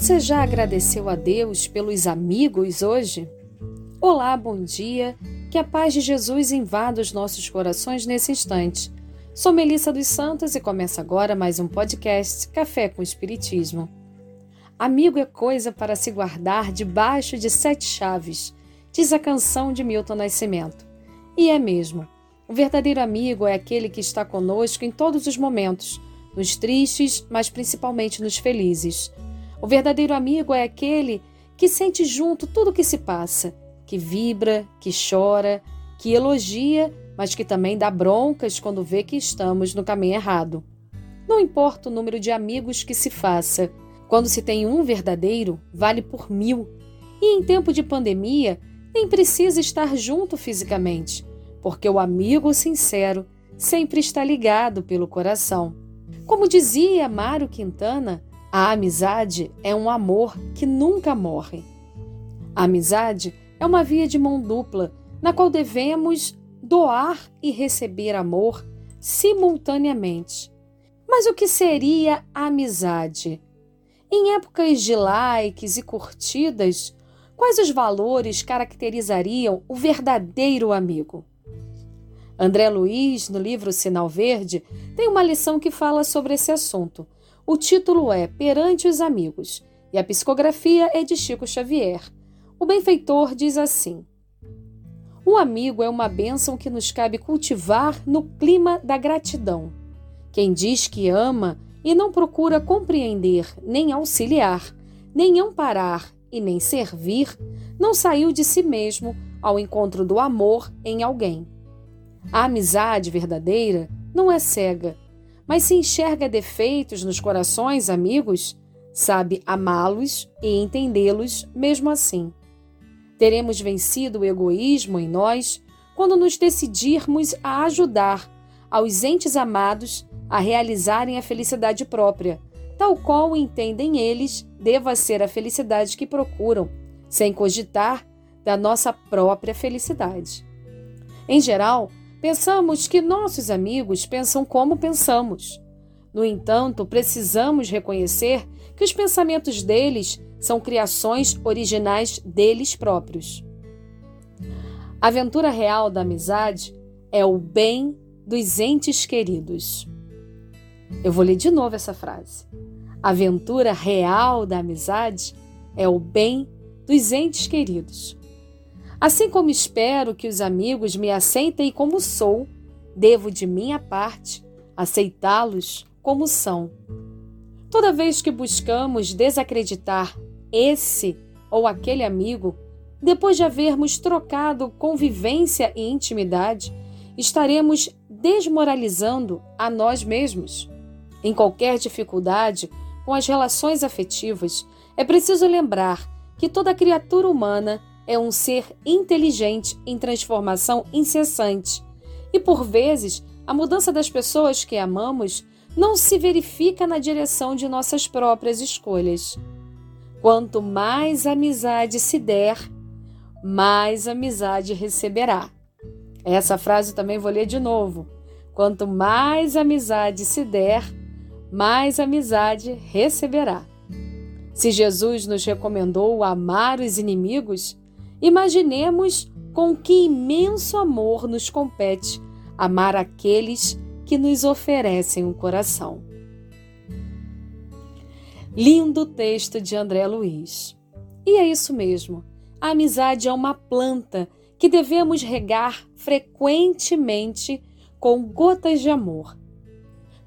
Você já agradeceu a Deus pelos amigos hoje? Olá, bom dia. Que a paz de Jesus invada os nossos corações nesse instante. Sou Melissa dos Santos e começa agora mais um podcast Café com Espiritismo. Amigo é coisa para se guardar debaixo de sete chaves, diz a canção de Milton Nascimento. E é mesmo. O verdadeiro amigo é aquele que está conosco em todos os momentos, nos tristes, mas principalmente nos felizes o verdadeiro amigo é aquele que sente junto tudo o que se passa, que vibra, que chora, que elogia, mas que também dá broncas quando vê que estamos no caminho errado. Não importa o número de amigos que se faça, quando se tem um verdadeiro, vale por mil. E em tempo de pandemia, nem precisa estar junto fisicamente, porque o amigo sincero sempre está ligado pelo coração. Como dizia Mário Quintana, a amizade é um amor que nunca morre. A amizade é uma via de mão dupla, na qual devemos doar e receber amor simultaneamente. Mas o que seria a amizade? Em épocas de likes e curtidas, quais os valores caracterizariam o verdadeiro amigo? André Luiz, no livro Sinal Verde, tem uma lição que fala sobre esse assunto o título é Perante os Amigos e a psicografia é de Chico Xavier. O benfeitor diz assim: O amigo é uma bênção que nos cabe cultivar no clima da gratidão. Quem diz que ama e não procura compreender, nem auxiliar, nem amparar e nem servir, não saiu de si mesmo ao encontro do amor em alguém. A amizade verdadeira não é cega, mas se enxerga defeitos nos corações amigos, sabe amá-los e entendê-los mesmo assim. Teremos vencido o egoísmo em nós quando nos decidirmos a ajudar aos entes amados a realizarem a felicidade própria, tal qual entendem eles deva ser a felicidade que procuram, sem cogitar da nossa própria felicidade. Em geral, Pensamos que nossos amigos pensam como pensamos. No entanto, precisamos reconhecer que os pensamentos deles são criações originais deles próprios. A aventura real da amizade é o bem dos entes queridos. Eu vou ler de novo essa frase. A aventura real da amizade é o bem dos entes queridos. Assim como espero que os amigos me aceitem como sou, devo de minha parte aceitá-los como são. Toda vez que buscamos desacreditar esse ou aquele amigo, depois de havermos trocado convivência e intimidade, estaremos desmoralizando a nós mesmos. Em qualquer dificuldade com as relações afetivas, é preciso lembrar que toda criatura humana é um ser inteligente em transformação incessante. E por vezes, a mudança das pessoas que amamos não se verifica na direção de nossas próprias escolhas. Quanto mais amizade se der, mais amizade receberá. Essa frase também vou ler de novo. Quanto mais amizade se der, mais amizade receberá. Se Jesus nos recomendou amar os inimigos, Imaginemos com que imenso amor nos compete amar aqueles que nos oferecem um coração. Lindo texto de André Luiz. E é isso mesmo. A amizade é uma planta que devemos regar frequentemente com gotas de amor.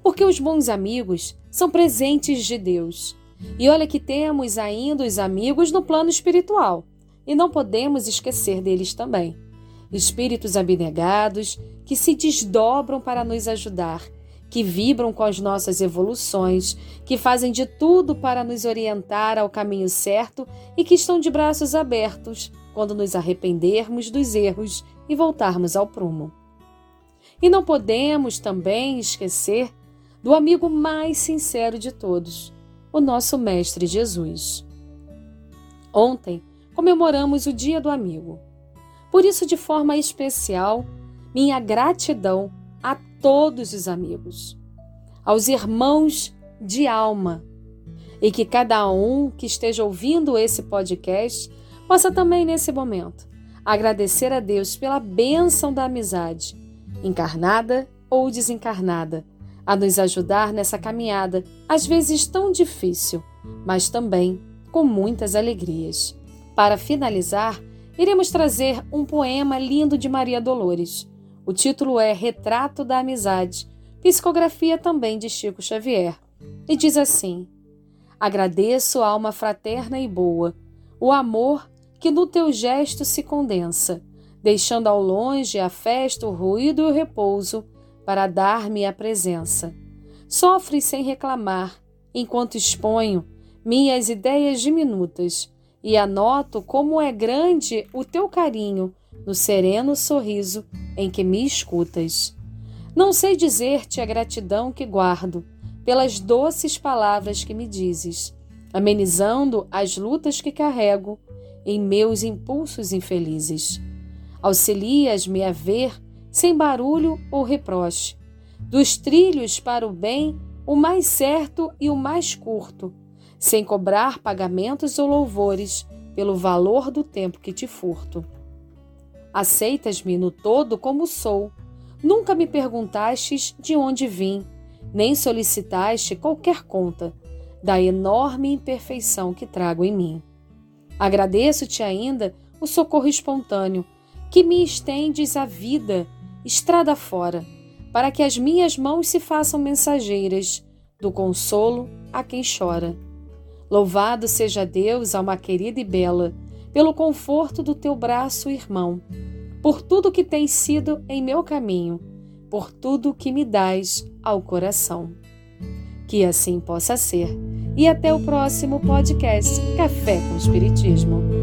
Porque os bons amigos são presentes de Deus. E olha que temos ainda os amigos no plano espiritual e não podemos esquecer deles também. Espíritos abnegados que se desdobram para nos ajudar, que vibram com as nossas evoluções, que fazem de tudo para nos orientar ao caminho certo e que estão de braços abertos quando nos arrependermos dos erros e voltarmos ao prumo. E não podemos também esquecer do amigo mais sincero de todos, o nosso Mestre Jesus. Ontem, comemoramos o Dia do Amigo. Por isso, de forma especial, minha gratidão a todos os amigos, aos irmãos de alma, e que cada um que esteja ouvindo esse podcast possa também, nesse momento, agradecer a Deus pela bênção da amizade, encarnada ou desencarnada, a nos ajudar nessa caminhada, às vezes tão difícil, mas também com muitas alegrias. Para finalizar, iremos trazer um poema lindo de Maria Dolores. O título é Retrato da Amizade, psicografia também de Chico Xavier. E diz assim: Agradeço a alma fraterna e boa, o amor que no teu gesto se condensa, deixando ao longe a festa, o ruído e o repouso, para dar-me a presença. Sofre sem reclamar, enquanto exponho minhas ideias diminutas e anoto como é grande o teu carinho no sereno sorriso em que me escutas. Não sei dizer-te a gratidão que guardo pelas doces palavras que me dizes, amenizando as lutas que carrego em meus impulsos infelizes. Auxilias-me a ver, sem barulho ou reproche, dos trilhos para o bem, o mais certo e o mais curto, sem cobrar pagamentos ou louvores pelo valor do tempo que te furto. Aceitas-me no todo como sou. Nunca me perguntastes de onde vim, nem solicitaste qualquer conta da enorme imperfeição que trago em mim. Agradeço-te ainda o socorro espontâneo que me estendes a vida, estrada fora, para que as minhas mãos se façam mensageiras do consolo a quem chora. Louvado seja Deus, alma querida e bela, pelo conforto do teu braço, irmão, por tudo que tens sido em meu caminho, por tudo que me dás ao coração. Que assim possa ser. E até o próximo podcast Café com Espiritismo.